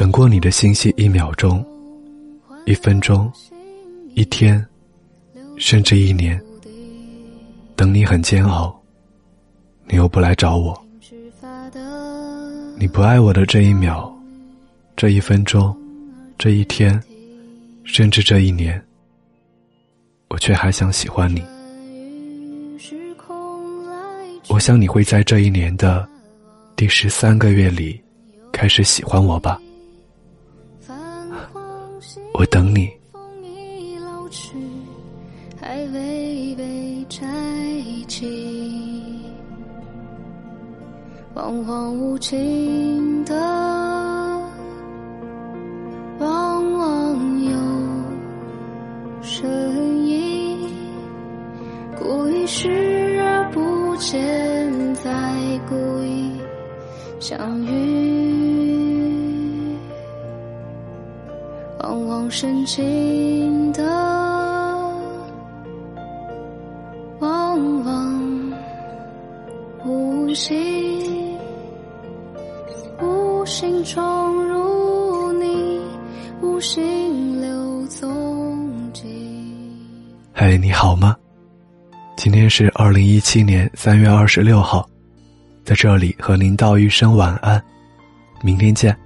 等过你的信息一秒钟、一分钟、一天，甚至一年。等你很煎熬，你又不来找我。你不爱我的这一秒、这一分钟、这一天，甚至这一年，我却还想喜欢你。我想你会在这一年的第十三个月里开始喜欢我吧。我等你。还未被摘起，惶惶无情的，往往有声音。故意视而不见，再故意相遇。深情的，往往无心，无心闯入你，无心留踪迹。嘿，你好吗？今天是二零一七年三月二十六号，在这里和您道一声晚安，明天见。